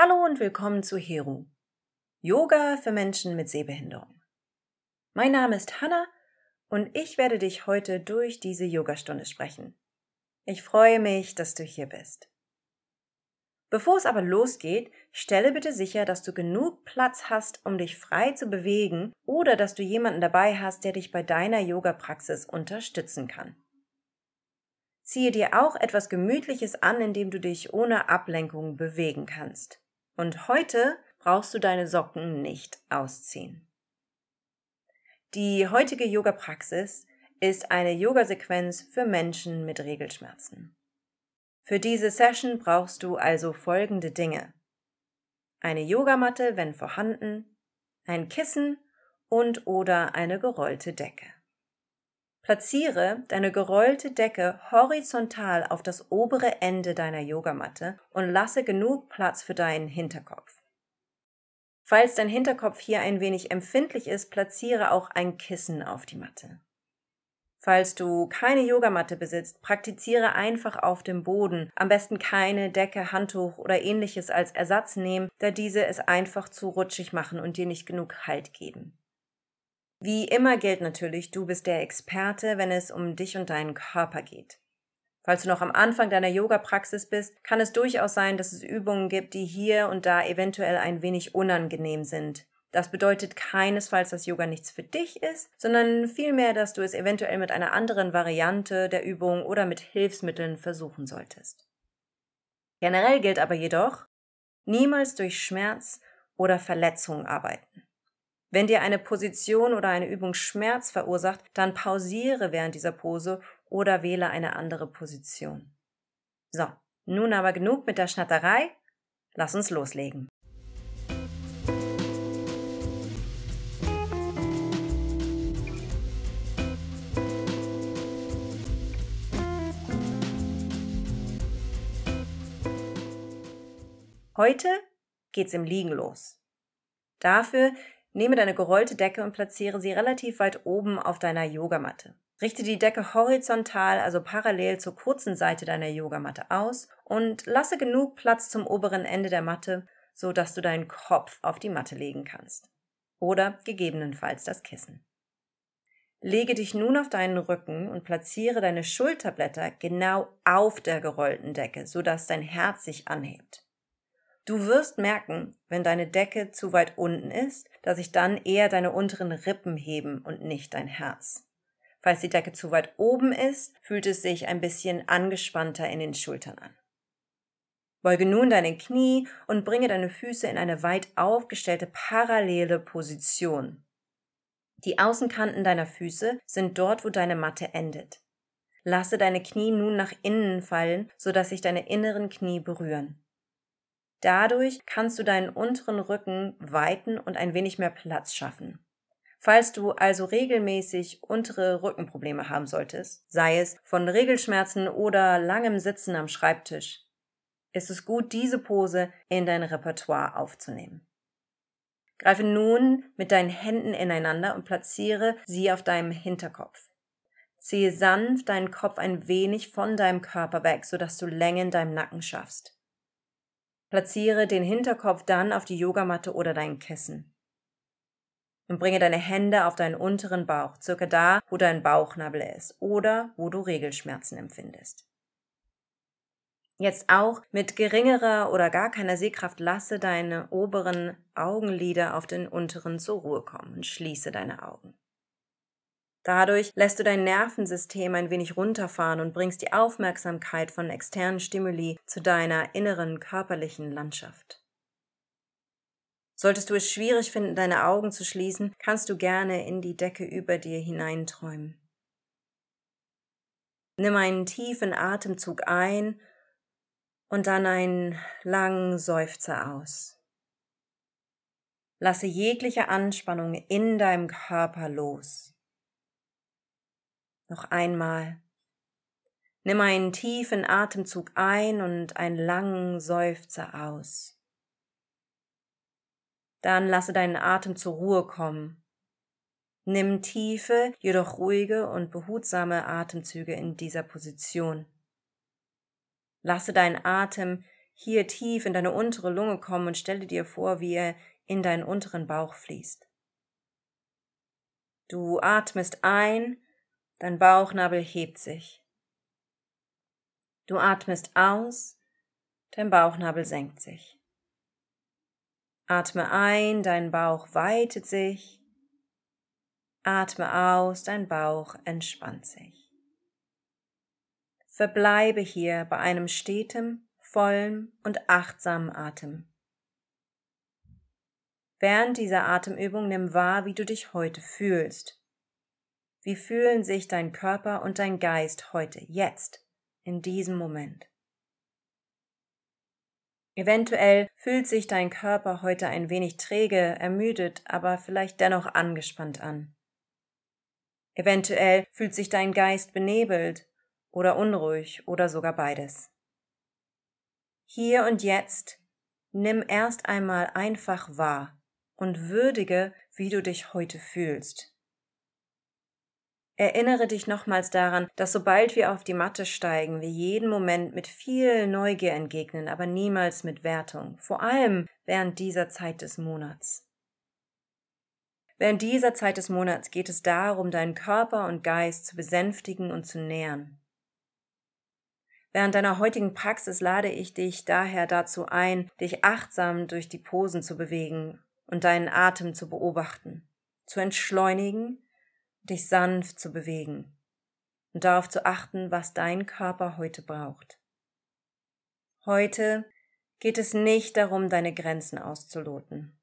Hallo und willkommen zu Heru. Yoga für Menschen mit Sehbehinderung. Mein Name ist Hanna und ich werde dich heute durch diese Yogastunde sprechen. Ich freue mich, dass du hier bist. Bevor es aber losgeht, stelle bitte sicher, dass du genug Platz hast, um dich frei zu bewegen oder dass du jemanden dabei hast, der dich bei deiner Yoga-Praxis unterstützen kann. Ziehe dir auch etwas Gemütliches an, indem du dich ohne Ablenkung bewegen kannst. Und heute brauchst du deine Socken nicht ausziehen. Die heutige Yoga-Praxis ist eine Yoga-Sequenz für Menschen mit Regelschmerzen. Für diese Session brauchst du also folgende Dinge. Eine Yogamatte, wenn vorhanden, ein Kissen und oder eine gerollte Decke. Platziere deine gerollte Decke horizontal auf das obere Ende deiner Yogamatte und lasse genug Platz für deinen Hinterkopf. Falls dein Hinterkopf hier ein wenig empfindlich ist, platziere auch ein Kissen auf die Matte. Falls du keine Yogamatte besitzt, praktiziere einfach auf dem Boden. Am besten keine Decke, Handtuch oder ähnliches als Ersatz nehmen, da diese es einfach zu rutschig machen und dir nicht genug Halt geben. Wie immer gilt natürlich, du bist der Experte, wenn es um dich und deinen Körper geht. Falls du noch am Anfang deiner Yoga-Praxis bist, kann es durchaus sein, dass es Übungen gibt, die hier und da eventuell ein wenig unangenehm sind. Das bedeutet keinesfalls, dass Yoga nichts für dich ist, sondern vielmehr, dass du es eventuell mit einer anderen Variante der Übung oder mit Hilfsmitteln versuchen solltest. Generell gilt aber jedoch, niemals durch Schmerz oder Verletzung arbeiten. Wenn dir eine Position oder eine Übung Schmerz verursacht, dann pausiere während dieser Pose oder wähle eine andere Position. So, nun aber genug mit der Schnatterei. Lass uns loslegen. Heute geht's im Liegen los. Dafür Nehme deine gerollte Decke und platziere sie relativ weit oben auf deiner Yogamatte. Richte die Decke horizontal, also parallel zur kurzen Seite deiner Yogamatte aus und lasse genug Platz zum oberen Ende der Matte, so dass du deinen Kopf auf die Matte legen kannst. Oder gegebenenfalls das Kissen. Lege dich nun auf deinen Rücken und platziere deine Schulterblätter genau auf der gerollten Decke, so dass dein Herz sich anhebt. Du wirst merken, wenn deine Decke zu weit unten ist, dass sich dann eher deine unteren Rippen heben und nicht dein Herz. Falls die Decke zu weit oben ist, fühlt es sich ein bisschen angespannter in den Schultern an. Beuge nun deine Knie und bringe deine Füße in eine weit aufgestellte parallele Position. Die Außenkanten deiner Füße sind dort, wo deine Matte endet. Lasse deine Knie nun nach innen fallen, sodass sich deine inneren Knie berühren. Dadurch kannst du deinen unteren Rücken weiten und ein wenig mehr Platz schaffen. Falls du also regelmäßig untere Rückenprobleme haben solltest, sei es von Regelschmerzen oder langem Sitzen am Schreibtisch, ist es gut, diese Pose in dein Repertoire aufzunehmen. Greife nun mit deinen Händen ineinander und platziere sie auf deinem Hinterkopf. Ziehe sanft deinen Kopf ein wenig von deinem Körper weg, sodass du Länge in deinem Nacken schaffst. Platziere den Hinterkopf dann auf die Yogamatte oder dein Kissen. Und bringe deine Hände auf deinen unteren Bauch, circa da, wo dein Bauchnabel ist oder wo du Regelschmerzen empfindest. Jetzt auch mit geringerer oder gar keiner Sehkraft lasse deine oberen Augenlider auf den unteren zur Ruhe kommen und schließe deine Augen. Dadurch lässt du dein Nervensystem ein wenig runterfahren und bringst die Aufmerksamkeit von externen Stimuli zu deiner inneren körperlichen Landschaft. Solltest du es schwierig finden, deine Augen zu schließen, kannst du gerne in die Decke über dir hineinträumen. Nimm einen tiefen Atemzug ein und dann einen langen Seufzer aus. Lasse jegliche Anspannung in deinem Körper los. Noch einmal. Nimm einen tiefen Atemzug ein und einen langen Seufzer aus. Dann lasse deinen Atem zur Ruhe kommen. Nimm tiefe, jedoch ruhige und behutsame Atemzüge in dieser Position. Lasse deinen Atem hier tief in deine untere Lunge kommen und stelle dir vor, wie er in deinen unteren Bauch fließt. Du atmest ein, dein Bauchnabel hebt sich. Du atmest aus, dein Bauchnabel senkt sich. Atme ein, dein Bauch weitet sich. Atme aus, dein Bauch entspannt sich. Verbleibe hier bei einem stetem, vollen und achtsamen Atem. Während dieser Atemübung nimm wahr, wie du dich heute fühlst. Wie fühlen sich dein Körper und dein Geist heute, jetzt, in diesem Moment? Eventuell fühlt sich dein Körper heute ein wenig träge, ermüdet, aber vielleicht dennoch angespannt an. Eventuell fühlt sich dein Geist benebelt oder unruhig oder sogar beides. Hier und jetzt nimm erst einmal einfach wahr und würdige, wie du dich heute fühlst. Erinnere dich nochmals daran, dass sobald wir auf die Matte steigen, wir jeden Moment mit viel Neugier entgegnen, aber niemals mit Wertung, vor allem während dieser Zeit des Monats. Während dieser Zeit des Monats geht es darum, deinen Körper und Geist zu besänftigen und zu nähern. Während deiner heutigen Praxis lade ich dich daher dazu ein, dich achtsam durch die Posen zu bewegen und deinen Atem zu beobachten, zu entschleunigen dich sanft zu bewegen und darauf zu achten, was dein Körper heute braucht. Heute geht es nicht darum, deine Grenzen auszuloten,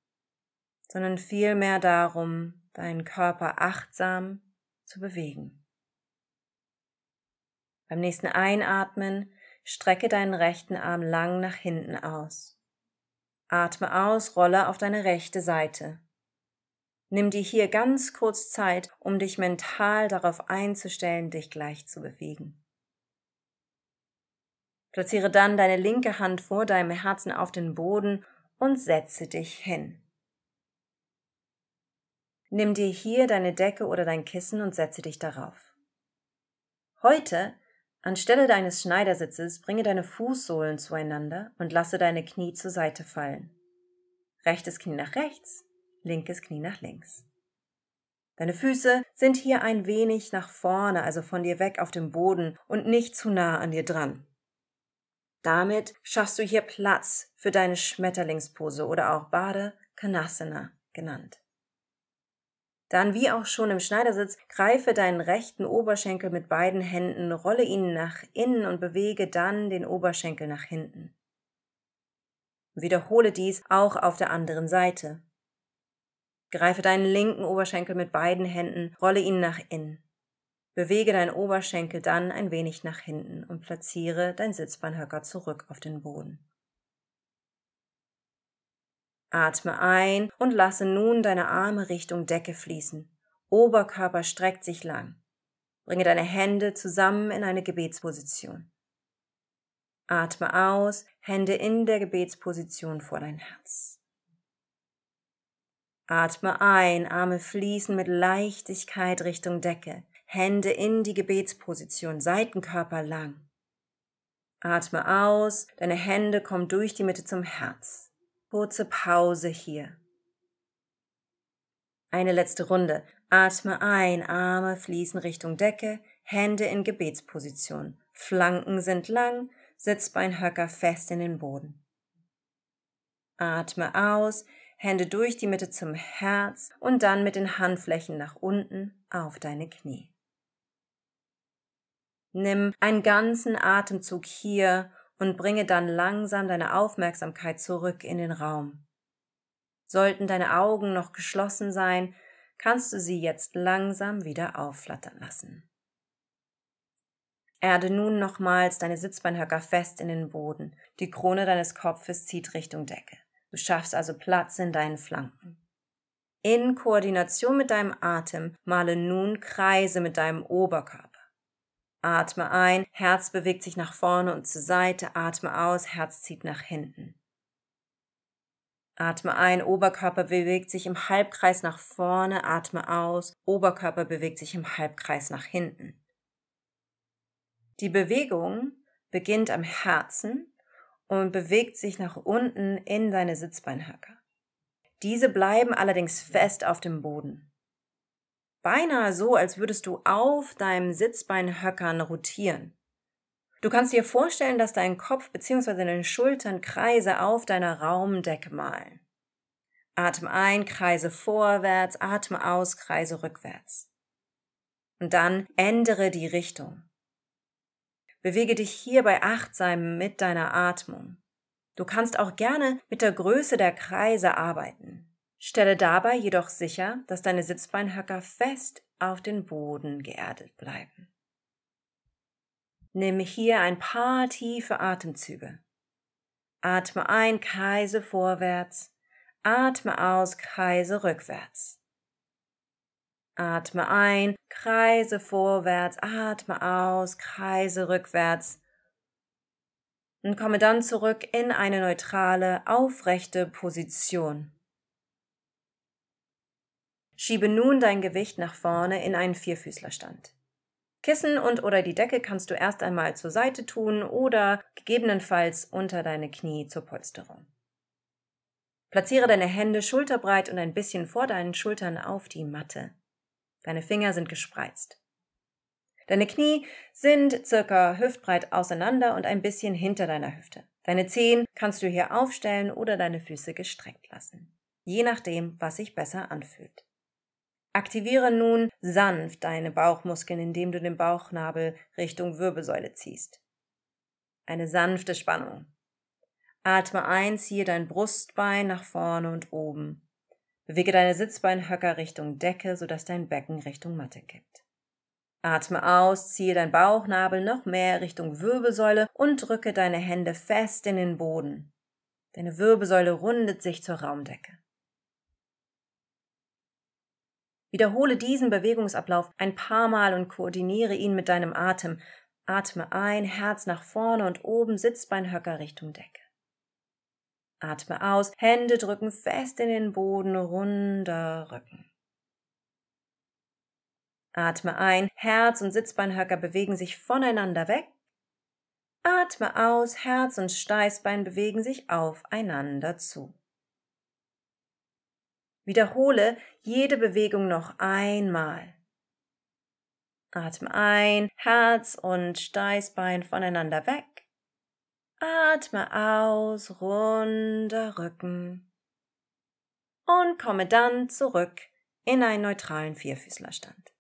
sondern vielmehr darum, deinen Körper achtsam zu bewegen. Beim nächsten Einatmen strecke deinen rechten Arm lang nach hinten aus. Atme aus, rolle auf deine rechte Seite. Nimm dir hier ganz kurz Zeit, um dich mental darauf einzustellen, dich gleich zu bewegen. Platziere dann deine linke Hand vor deinem Herzen auf den Boden und setze dich hin. Nimm dir hier deine Decke oder dein Kissen und setze dich darauf. Heute, anstelle deines Schneidersitzes, bringe deine Fußsohlen zueinander und lasse deine Knie zur Seite fallen. Rechtes Knie nach rechts, linkes Knie nach links. Deine Füße sind hier ein wenig nach vorne, also von dir weg auf dem Boden und nicht zu nah an dir dran. Damit schaffst du hier Platz für deine Schmetterlingspose oder auch Bade Kanasana genannt. Dann, wie auch schon im Schneidersitz, greife deinen rechten Oberschenkel mit beiden Händen, rolle ihn nach innen und bewege dann den Oberschenkel nach hinten. Wiederhole dies auch auf der anderen Seite. Greife deinen linken Oberschenkel mit beiden Händen, rolle ihn nach innen. Bewege deinen Oberschenkel dann ein wenig nach hinten und platziere dein Sitzbeinhöcker zurück auf den Boden. Atme ein und lasse nun deine Arme Richtung Decke fließen. Oberkörper streckt sich lang. Bringe deine Hände zusammen in eine Gebetsposition. Atme aus, Hände in der Gebetsposition vor dein Herz. Atme ein, Arme fließen mit Leichtigkeit Richtung Decke, Hände in die Gebetsposition, Seitenkörper lang. Atme aus, deine Hände kommen durch die Mitte zum Herz. Kurze Pause hier. Eine letzte Runde. Atme ein, Arme fließen Richtung Decke, Hände in Gebetsposition. Flanken sind lang, Sitzbeinhöcker fest in den Boden. Atme aus, Hände durch die Mitte zum Herz und dann mit den Handflächen nach unten auf deine Knie. Nimm einen ganzen Atemzug hier und bringe dann langsam deine Aufmerksamkeit zurück in den Raum. Sollten deine Augen noch geschlossen sein, kannst du sie jetzt langsam wieder aufflattern lassen. Erde nun nochmals deine Sitzbeinhöcker fest in den Boden. Die Krone deines Kopfes zieht Richtung Decke. Du schaffst also Platz in deinen Flanken. In Koordination mit deinem Atem male nun Kreise mit deinem Oberkörper. Atme ein, Herz bewegt sich nach vorne und zur Seite, atme aus, Herz zieht nach hinten. Atme ein, Oberkörper bewegt sich im Halbkreis nach vorne, atme aus, Oberkörper bewegt sich im Halbkreis nach hinten. Die Bewegung beginnt am Herzen und bewegt sich nach unten in deine Sitzbeinhöcker. Diese bleiben allerdings fest auf dem Boden. Beinahe so, als würdest du auf deinem Sitzbeinhöckern rotieren. Du kannst dir vorstellen, dass dein Kopf bzw. deine Schultern Kreise auf deiner Raumdecke malen. Atme ein, Kreise vorwärts, atme aus, Kreise rückwärts. Und dann ändere die Richtung. Bewege dich hierbei achtsam mit deiner Atmung. Du kannst auch gerne mit der Größe der Kreise arbeiten. Stelle dabei jedoch sicher, dass deine Sitzbeinhöcker fest auf den Boden geerdet bleiben. Nimm hier ein paar tiefe Atemzüge. Atme ein, Kreise vorwärts, atme aus, Kreise rückwärts. Atme ein, Kreise vorwärts, atme aus, Kreise rückwärts. Und komme dann zurück in eine neutrale, aufrechte Position. Schiebe nun dein Gewicht nach vorne in einen Vierfüßlerstand. Kissen und oder die Decke kannst du erst einmal zur Seite tun oder gegebenenfalls unter deine Knie zur Polsterung. Platziere deine Hände schulterbreit und ein bisschen vor deinen Schultern auf die Matte. Deine Finger sind gespreizt. Deine Knie sind circa hüftbreit auseinander und ein bisschen hinter deiner Hüfte. Deine Zehen kannst du hier aufstellen oder deine Füße gestreckt lassen. Je nachdem, was sich besser anfühlt. Aktiviere nun sanft deine Bauchmuskeln, indem du den Bauchnabel Richtung Wirbelsäule ziehst. Eine sanfte Spannung. Atme ein, ziehe dein Brustbein nach vorne und oben. Bewege deine Sitzbeinhöcker Richtung Decke, sodass dein Becken Richtung Matte kippt. Atme aus, ziehe dein Bauchnabel noch mehr Richtung Wirbelsäule und drücke deine Hände fest in den Boden. Deine Wirbelsäule rundet sich zur Raumdecke. Wiederhole diesen Bewegungsablauf ein paar Mal und koordiniere ihn mit deinem Atem. Atme ein, Herz nach vorne und oben, Sitzbeinhöcker Richtung Decke. Atme aus, Hände drücken fest in den Boden, runder Rücken. Atme ein, Herz und Sitzbeinhöcker bewegen sich voneinander weg. Atme aus, Herz und Steißbein bewegen sich aufeinander zu. Wiederhole jede Bewegung noch einmal. Atme ein, Herz und Steißbein voneinander weg. Atme aus, runder Rücken. Und komme dann zurück in einen neutralen Vierfüßlerstand.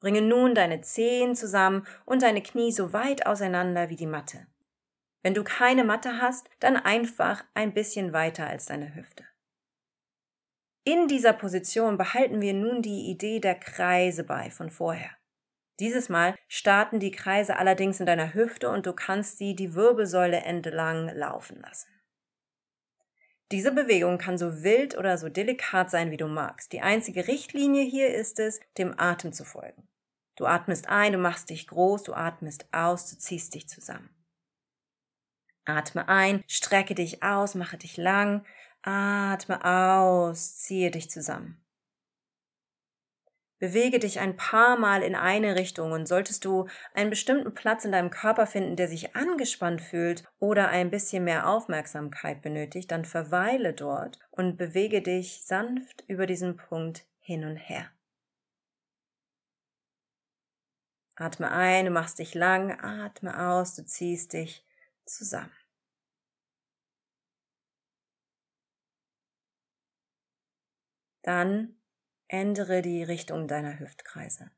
Bringe nun deine Zehen zusammen und deine Knie so weit auseinander wie die Matte. Wenn du keine Matte hast, dann einfach ein bisschen weiter als deine Hüfte. In dieser Position behalten wir nun die Idee der Kreise bei von vorher. Dieses Mal starten die Kreise allerdings in deiner Hüfte und du kannst sie die Wirbelsäule entlang laufen lassen. Diese Bewegung kann so wild oder so delikat sein, wie du magst. Die einzige Richtlinie hier ist es, dem Atem zu folgen. Du atmest ein, du machst dich groß, du atmest aus, du ziehst dich zusammen. Atme ein, strecke dich aus, mache dich lang, atme aus, ziehe dich zusammen. Bewege dich ein paar Mal in eine Richtung und solltest du einen bestimmten Platz in deinem Körper finden, der sich angespannt fühlt oder ein bisschen mehr Aufmerksamkeit benötigt, dann verweile dort und bewege dich sanft über diesen Punkt hin und her. Atme ein, du machst dich lang, atme aus, du ziehst dich zusammen. Dann Ändere die Richtung deiner Hüftkreise.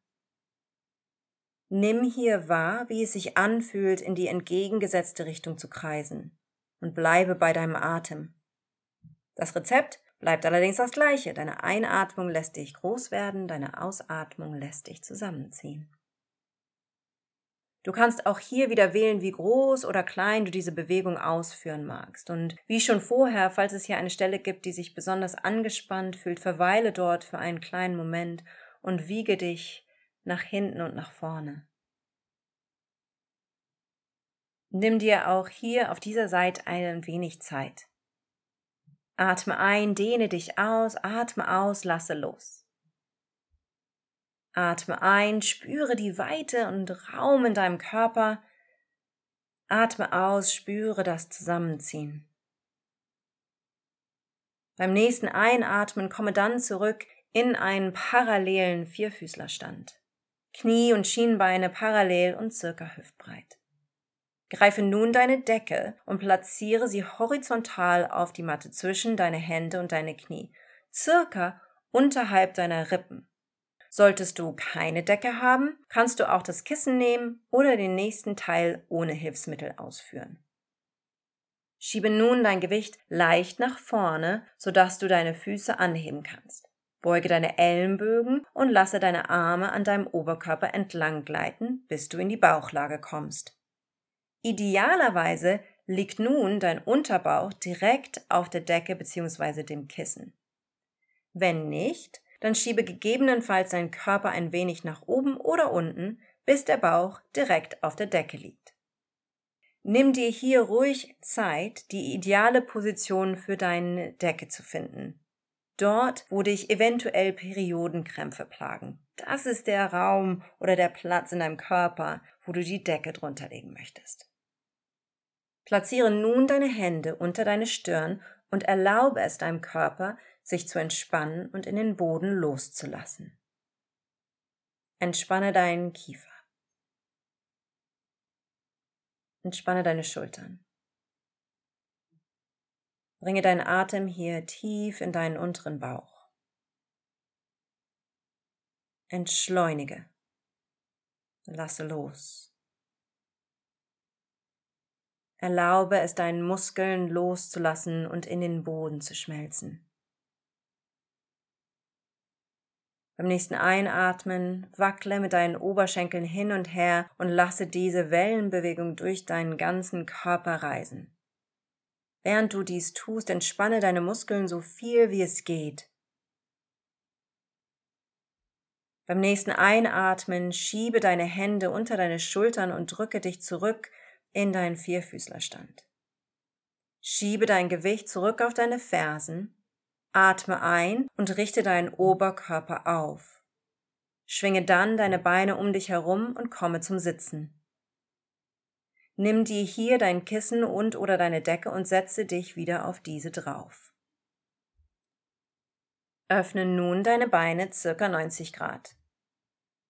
Nimm hier wahr, wie es sich anfühlt, in die entgegengesetzte Richtung zu kreisen und bleibe bei deinem Atem. Das Rezept bleibt allerdings das gleiche. Deine Einatmung lässt dich groß werden, deine Ausatmung lässt dich zusammenziehen. Du kannst auch hier wieder wählen, wie groß oder klein du diese Bewegung ausführen magst. Und wie schon vorher, falls es hier eine Stelle gibt, die sich besonders angespannt fühlt, verweile dort für einen kleinen Moment und wiege dich nach hinten und nach vorne. Nimm dir auch hier auf dieser Seite ein wenig Zeit. Atme ein, dehne dich aus, atme aus, lasse los. Atme ein, spüre die Weite und Raum in deinem Körper. Atme aus, spüre das Zusammenziehen. Beim nächsten Einatmen komme dann zurück in einen parallelen Vierfüßlerstand. Knie und Schienbeine parallel und circa hüftbreit. Greife nun deine Decke und platziere sie horizontal auf die Matte zwischen deine Hände und deine Knie, circa unterhalb deiner Rippen. Solltest du keine Decke haben, kannst du auch das Kissen nehmen oder den nächsten Teil ohne Hilfsmittel ausführen. Schiebe nun dein Gewicht leicht nach vorne, sodass du deine Füße anheben kannst. Beuge deine Ellenbögen und lasse deine Arme an deinem Oberkörper entlang gleiten, bis du in die Bauchlage kommst. Idealerweise liegt nun dein Unterbauch direkt auf der Decke bzw. dem Kissen. Wenn nicht, dann schiebe gegebenenfalls deinen Körper ein wenig nach oben oder unten, bis der Bauch direkt auf der Decke liegt. Nimm dir hier ruhig Zeit, die ideale Position für deine Decke zu finden. Dort, wo dich eventuell Periodenkrämpfe plagen. Das ist der Raum oder der Platz in deinem Körper, wo du die Decke drunter legen möchtest. Platziere nun deine Hände unter deine Stirn und erlaube es deinem Körper, sich zu entspannen und in den Boden loszulassen. Entspanne deinen Kiefer. Entspanne deine Schultern. Bringe deinen Atem hier tief in deinen unteren Bauch. Entschleunige. Lasse los. Erlaube es deinen Muskeln loszulassen und in den Boden zu schmelzen. Beim nächsten Einatmen wackle mit deinen Oberschenkeln hin und her und lasse diese Wellenbewegung durch deinen ganzen Körper reisen. Während du dies tust, entspanne deine Muskeln so viel wie es geht. Beim nächsten Einatmen schiebe deine Hände unter deine Schultern und drücke dich zurück in deinen Vierfüßlerstand. Schiebe dein Gewicht zurück auf deine Fersen Atme ein und richte deinen Oberkörper auf. Schwinge dann deine Beine um dich herum und komme zum Sitzen. Nimm dir hier dein Kissen und oder deine Decke und setze dich wieder auf diese drauf. Öffne nun deine Beine circa 90 Grad.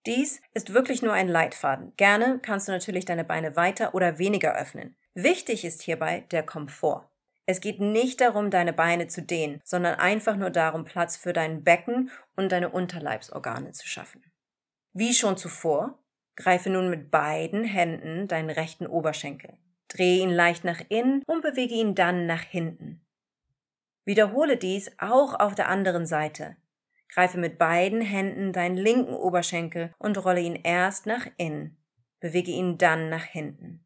Dies ist wirklich nur ein Leitfaden. Gerne kannst du natürlich deine Beine weiter oder weniger öffnen. Wichtig ist hierbei der Komfort. Es geht nicht darum, deine Beine zu dehnen, sondern einfach nur darum, Platz für dein Becken und deine Unterleibsorgane zu schaffen. Wie schon zuvor, greife nun mit beiden Händen deinen rechten Oberschenkel. Drehe ihn leicht nach innen und bewege ihn dann nach hinten. Wiederhole dies auch auf der anderen Seite. Greife mit beiden Händen deinen linken Oberschenkel und rolle ihn erst nach innen. Bewege ihn dann nach hinten.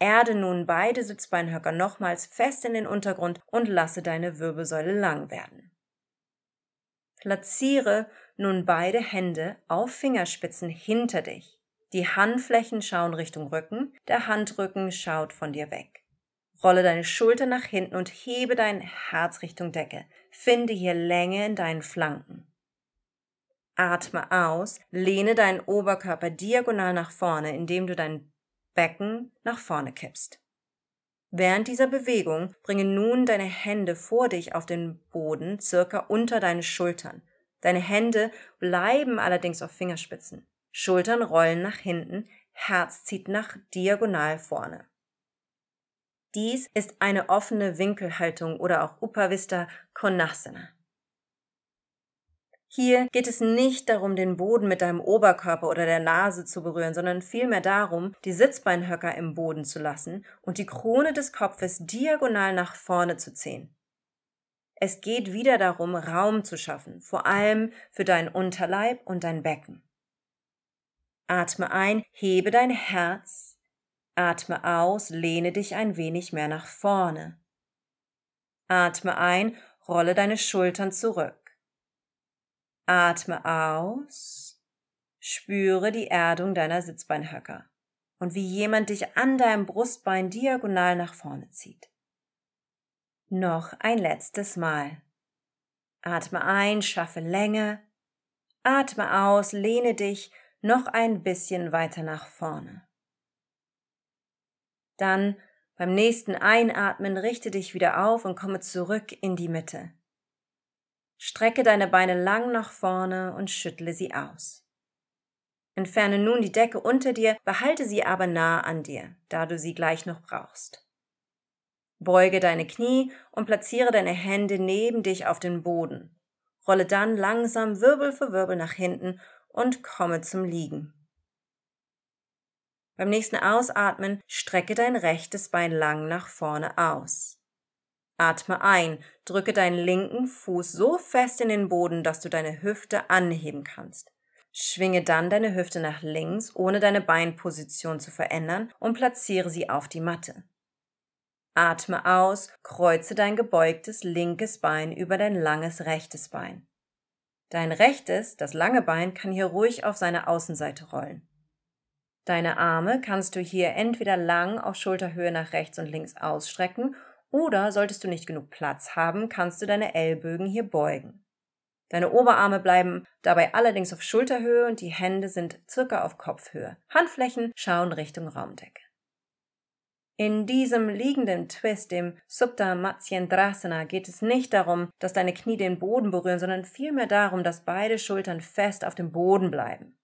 Erde nun beide Sitzbeinhöcker nochmals fest in den Untergrund und lasse deine Wirbelsäule lang werden. Platziere nun beide Hände auf Fingerspitzen hinter dich. Die Handflächen schauen Richtung Rücken, der Handrücken schaut von dir weg. Rolle deine Schulter nach hinten und hebe dein Herz Richtung Decke. Finde hier Länge in deinen Flanken. Atme aus, lehne deinen Oberkörper diagonal nach vorne, indem du deinen Becken nach vorne kippst. Während dieser Bewegung bringe nun deine Hände vor dich auf den Boden, circa unter deine Schultern. Deine Hände bleiben allerdings auf Fingerspitzen. Schultern rollen nach hinten, Herz zieht nach diagonal vorne. Dies ist eine offene Winkelhaltung oder auch Upavista Konasana. Hier geht es nicht darum, den Boden mit deinem Oberkörper oder der Nase zu berühren, sondern vielmehr darum, die Sitzbeinhöcker im Boden zu lassen und die Krone des Kopfes diagonal nach vorne zu ziehen. Es geht wieder darum, Raum zu schaffen, vor allem für deinen Unterleib und dein Becken. Atme ein, hebe dein Herz. Atme aus, lehne dich ein wenig mehr nach vorne. Atme ein, rolle deine Schultern zurück. Atme aus, spüre die Erdung deiner Sitzbeinhöcker und wie jemand dich an deinem Brustbein diagonal nach vorne zieht. Noch ein letztes Mal. Atme ein, schaffe Länge. Atme aus, lehne dich noch ein bisschen weiter nach vorne. Dann beim nächsten Einatmen richte dich wieder auf und komme zurück in die Mitte. Strecke deine Beine lang nach vorne und schüttle sie aus. Entferne nun die Decke unter dir, behalte sie aber nah an dir, da du sie gleich noch brauchst. Beuge deine Knie und platziere deine Hände neben dich auf den Boden. Rolle dann langsam Wirbel für Wirbel nach hinten und komme zum Liegen. Beim nächsten Ausatmen strecke dein rechtes Bein lang nach vorne aus. Atme ein, drücke deinen linken Fuß so fest in den Boden, dass du deine Hüfte anheben kannst. Schwinge dann deine Hüfte nach links, ohne deine Beinposition zu verändern, und platziere sie auf die Matte. Atme aus, kreuze dein gebeugtes linkes Bein über dein langes rechtes Bein. Dein rechtes, das lange Bein, kann hier ruhig auf seine Außenseite rollen. Deine Arme kannst du hier entweder lang auf Schulterhöhe nach rechts und links ausstrecken oder solltest du nicht genug Platz haben, kannst du deine Ellbögen hier beugen. Deine Oberarme bleiben dabei allerdings auf Schulterhöhe und die Hände sind circa auf Kopfhöhe. Handflächen schauen Richtung Raumdecke. In diesem liegenden Twist, dem Supta Matsyendrasana, geht es nicht darum, dass deine Knie den Boden berühren, sondern vielmehr darum, dass beide Schultern fest auf dem Boden bleiben.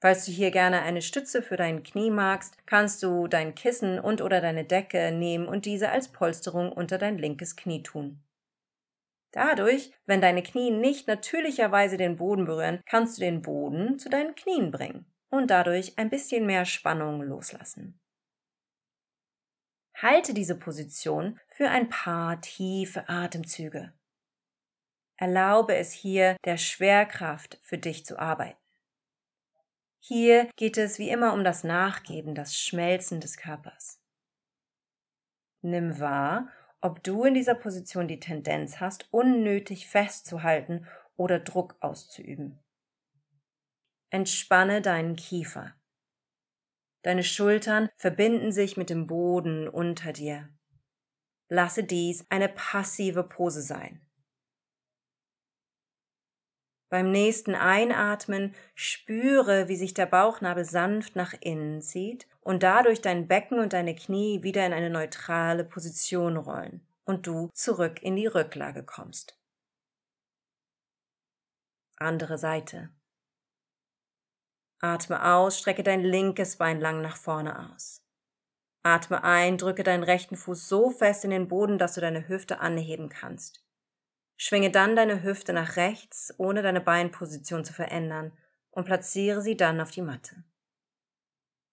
Falls du hier gerne eine Stütze für dein Knie magst, kannst du dein Kissen und oder deine Decke nehmen und diese als Polsterung unter dein linkes Knie tun. Dadurch, wenn deine Knie nicht natürlicherweise den Boden berühren, kannst du den Boden zu deinen Knien bringen und dadurch ein bisschen mehr Spannung loslassen. Halte diese Position für ein paar tiefe Atemzüge. Erlaube es hier der Schwerkraft für dich zu arbeiten. Hier geht es wie immer um das Nachgeben, das Schmelzen des Körpers. Nimm wahr, ob du in dieser Position die Tendenz hast, unnötig festzuhalten oder Druck auszuüben. Entspanne deinen Kiefer. Deine Schultern verbinden sich mit dem Boden unter dir. Lasse dies eine passive Pose sein. Beim nächsten Einatmen spüre, wie sich der Bauchnabel sanft nach innen zieht und dadurch dein Becken und deine Knie wieder in eine neutrale Position rollen und du zurück in die Rücklage kommst. Andere Seite. Atme aus, strecke dein linkes Bein lang nach vorne aus. Atme ein, drücke deinen rechten Fuß so fest in den Boden, dass du deine Hüfte anheben kannst. Schwinge dann deine Hüfte nach rechts, ohne deine Beinposition zu verändern, und platziere sie dann auf die Matte.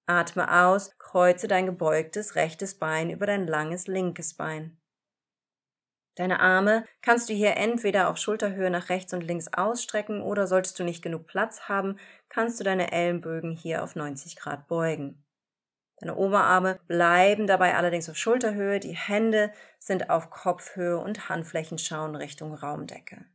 Atme aus, kreuze dein gebeugtes rechtes Bein über dein langes linkes Bein. Deine Arme kannst du hier entweder auf Schulterhöhe nach rechts und links ausstrecken oder solltest du nicht genug Platz haben, kannst du deine Ellenbögen hier auf 90 Grad beugen. Deine Oberarme bleiben dabei allerdings auf Schulterhöhe, die Hände sind auf Kopfhöhe und Handflächen schauen Richtung Raumdecke.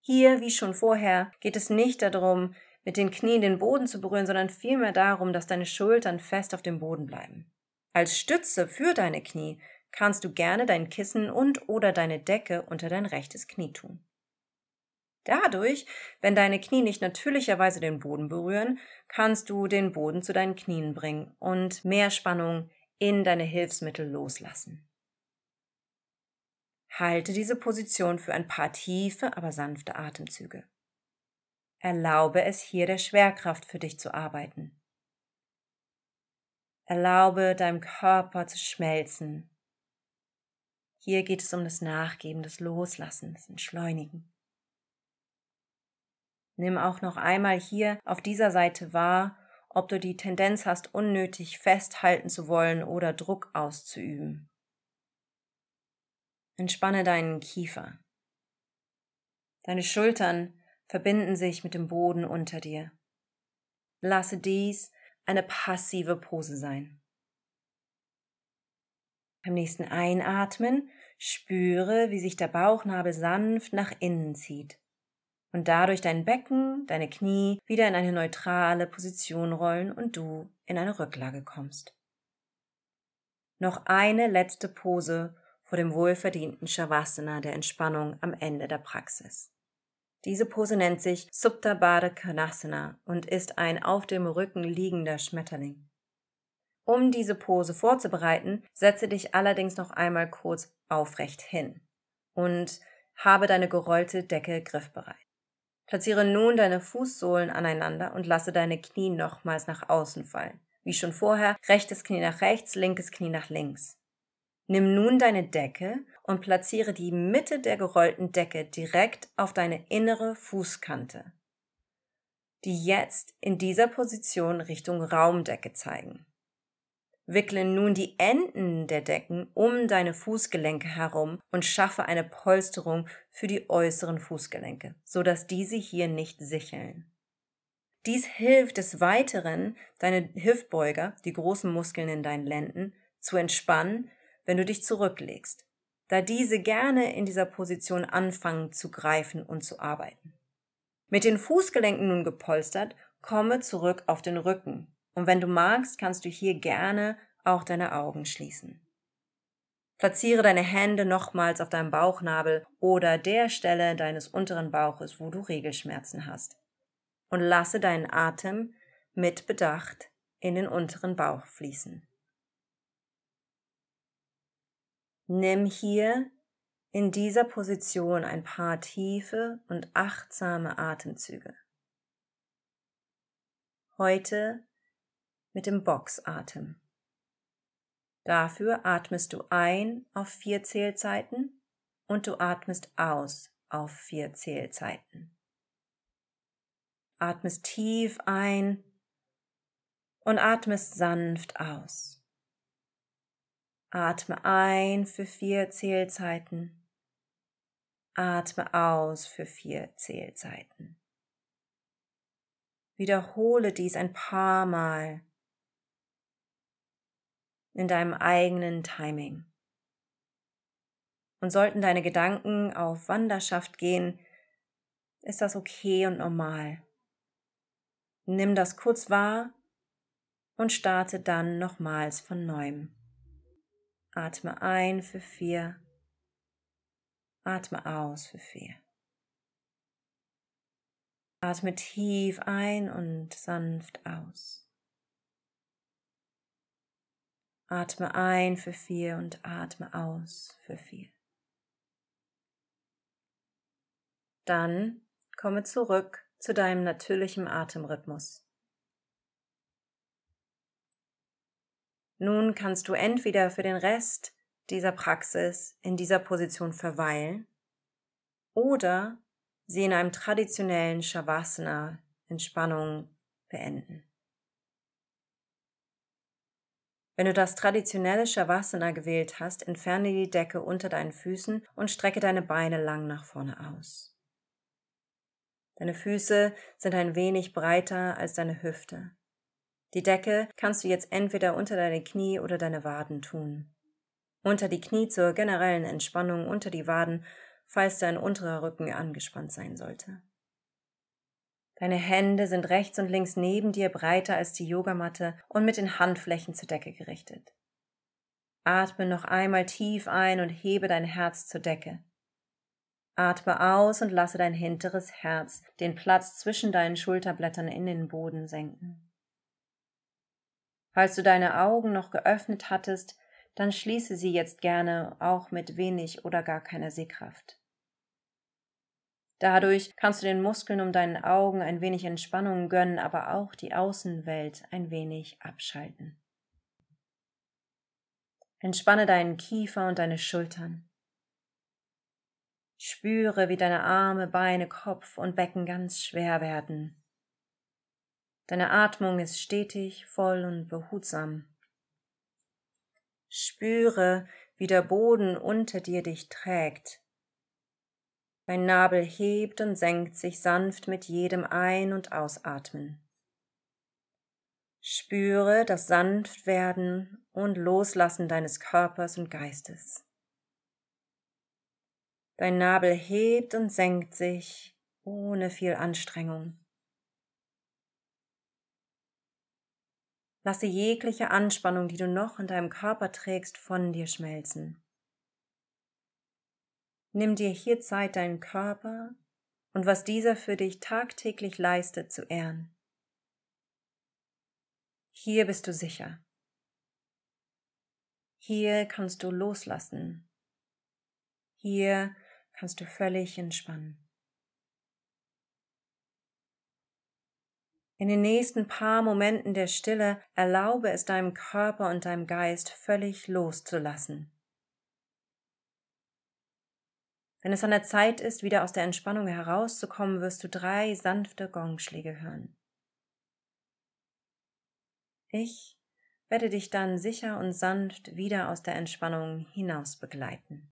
Hier, wie schon vorher, geht es nicht darum, mit den Knien den Boden zu berühren, sondern vielmehr darum, dass deine Schultern fest auf dem Boden bleiben. Als Stütze für deine Knie kannst du gerne dein Kissen und oder deine Decke unter dein rechtes Knie tun. Dadurch, wenn deine Knie nicht natürlicherweise den Boden berühren, kannst du den Boden zu deinen Knien bringen und mehr Spannung in deine Hilfsmittel loslassen. Halte diese Position für ein paar tiefe, aber sanfte Atemzüge. Erlaube es hier der Schwerkraft für dich zu arbeiten. Erlaube deinem Körper zu schmelzen. Hier geht es um das Nachgeben, das Loslassen, das Entschleunigen. Nimm auch noch einmal hier auf dieser Seite wahr, ob du die Tendenz hast, unnötig festhalten zu wollen oder Druck auszuüben. Entspanne deinen Kiefer. Deine Schultern verbinden sich mit dem Boden unter dir. Lasse dies eine passive Pose sein. Beim nächsten Einatmen spüre, wie sich der Bauchnabel sanft nach innen zieht und dadurch dein Becken, deine Knie wieder in eine neutrale Position rollen und du in eine Rücklage kommst. Noch eine letzte Pose vor dem wohlverdienten Shavasana der Entspannung am Ende der Praxis. Diese Pose nennt sich Supta Baddha Konasana und ist ein auf dem Rücken liegender Schmetterling. Um diese Pose vorzubereiten, setze dich allerdings noch einmal kurz aufrecht hin und habe deine gerollte Decke griffbereit. Platziere nun deine Fußsohlen aneinander und lasse deine Knie nochmals nach außen fallen. Wie schon vorher, rechtes Knie nach rechts, linkes Knie nach links. Nimm nun deine Decke und platziere die Mitte der gerollten Decke direkt auf deine innere Fußkante, die jetzt in dieser Position Richtung Raumdecke zeigen. Wickle nun die Enden der Decken um deine Fußgelenke herum und schaffe eine Polsterung für die äußeren Fußgelenke, so dass diese hier nicht sicheln. Dies hilft des Weiteren, deine Hüftbeuger, die großen Muskeln in deinen Lenden, zu entspannen, wenn du dich zurücklegst, da diese gerne in dieser Position anfangen zu greifen und zu arbeiten. Mit den Fußgelenken nun gepolstert, komme zurück auf den Rücken, und wenn du magst, kannst du hier gerne auch deine Augen schließen. Platziere deine Hände nochmals auf deinem Bauchnabel oder der Stelle deines unteren Bauches, wo du Regelschmerzen hast. Und lasse deinen Atem mit Bedacht in den unteren Bauch fließen. Nimm hier in dieser Position ein paar tiefe und achtsame Atemzüge. Heute mit dem Boxatem. Dafür atmest du ein auf vier Zählzeiten und du atmest aus auf vier Zählzeiten. Atmest tief ein und atmest sanft aus. Atme ein für vier Zählzeiten. Atme aus für vier Zählzeiten. Wiederhole dies ein paar Mal in deinem eigenen Timing. Und sollten deine Gedanken auf Wanderschaft gehen, ist das okay und normal. Nimm das kurz wahr und starte dann nochmals von neuem. Atme ein für vier, atme aus für vier. Atme tief ein und sanft aus. Atme ein für vier und atme aus für vier. Dann komme zurück zu deinem natürlichen Atemrhythmus. Nun kannst du entweder für den Rest dieser Praxis in dieser Position verweilen oder sie in einem traditionellen Shavasana Entspannung beenden. Wenn du das traditionelle Shavasana gewählt hast, entferne die Decke unter deinen Füßen und strecke deine Beine lang nach vorne aus. Deine Füße sind ein wenig breiter als deine Hüfte. Die Decke kannst du jetzt entweder unter deine Knie oder deine Waden tun. Unter die Knie zur generellen Entspannung, unter die Waden, falls dein unterer Rücken angespannt sein sollte. Deine Hände sind rechts und links neben dir breiter als die Yogamatte und mit den Handflächen zur Decke gerichtet. Atme noch einmal tief ein und hebe dein Herz zur Decke. Atme aus und lasse dein hinteres Herz den Platz zwischen deinen Schulterblättern in den Boden senken. Falls du deine Augen noch geöffnet hattest, dann schließe sie jetzt gerne auch mit wenig oder gar keiner Sehkraft. Dadurch kannst du den Muskeln um deinen Augen ein wenig Entspannung gönnen, aber auch die Außenwelt ein wenig abschalten. Entspanne deinen Kiefer und deine Schultern. Spüre, wie deine Arme, Beine, Kopf und Becken ganz schwer werden. Deine Atmung ist stetig, voll und behutsam. Spüre, wie der Boden unter dir dich trägt Dein Nabel hebt und senkt sich sanft mit jedem Ein- und Ausatmen. Spüre das Sanftwerden und Loslassen deines Körpers und Geistes. Dein Nabel hebt und senkt sich ohne viel Anstrengung. Lasse jegliche Anspannung, die du noch in deinem Körper trägst, von dir schmelzen. Nimm dir hier Zeit, deinen Körper und was dieser für dich tagtäglich leistet, zu ehren. Hier bist du sicher. Hier kannst du loslassen. Hier kannst du völlig entspannen. In den nächsten paar Momenten der Stille erlaube es deinem Körper und deinem Geist völlig loszulassen. Wenn es an der Zeit ist, wieder aus der Entspannung herauszukommen, wirst du drei sanfte Gongschläge hören. Ich werde dich dann sicher und sanft wieder aus der Entspannung hinaus begleiten.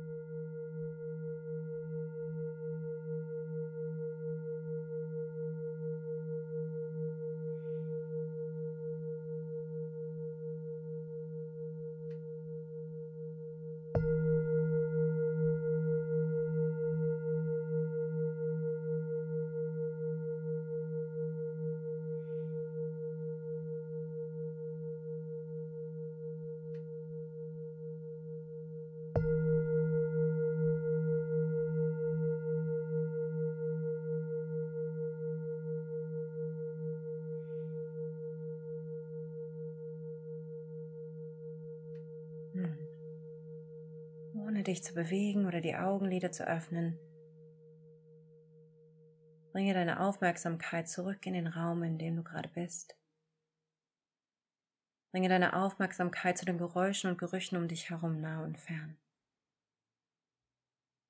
dich zu bewegen oder die Augenlider zu öffnen, bringe deine Aufmerksamkeit zurück in den Raum, in dem du gerade bist. Bringe deine Aufmerksamkeit zu den Geräuschen und Gerüchen um dich herum nah und fern.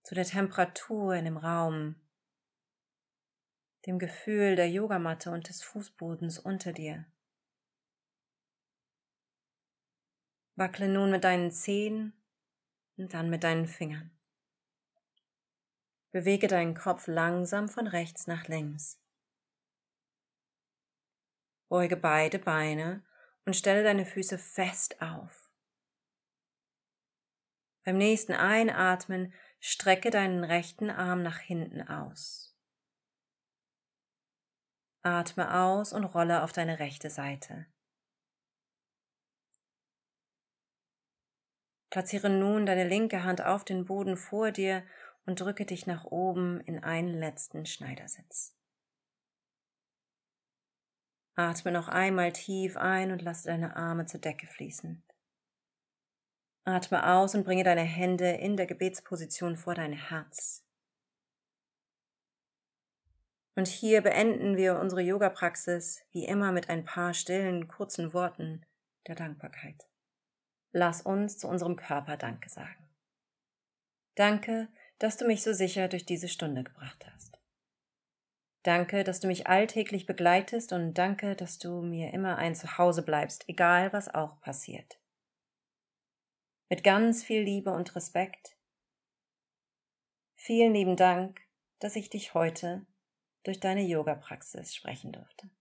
Zu der Temperatur in dem Raum, dem Gefühl der Yogamatte und des Fußbodens unter dir. Wackle nun mit deinen Zehen und dann mit deinen Fingern. Bewege deinen Kopf langsam von rechts nach links. Beuge beide Beine und stelle deine Füße fest auf. Beim nächsten Einatmen strecke deinen rechten Arm nach hinten aus. Atme aus und rolle auf deine rechte Seite. Platziere nun deine linke Hand auf den Boden vor dir und drücke dich nach oben in einen letzten Schneidersitz. Atme noch einmal tief ein und lasse deine Arme zur Decke fließen. Atme aus und bringe deine Hände in der Gebetsposition vor dein Herz. Und hier beenden wir unsere Yoga-Praxis wie immer mit ein paar stillen, kurzen Worten der Dankbarkeit. Lass uns zu unserem Körper Danke sagen. Danke, dass du mich so sicher durch diese Stunde gebracht hast. Danke, dass du mich alltäglich begleitest und danke, dass du mir immer ein Zuhause bleibst, egal was auch passiert. Mit ganz viel Liebe und Respekt. Vielen lieben Dank, dass ich dich heute durch deine Yoga-Praxis sprechen durfte.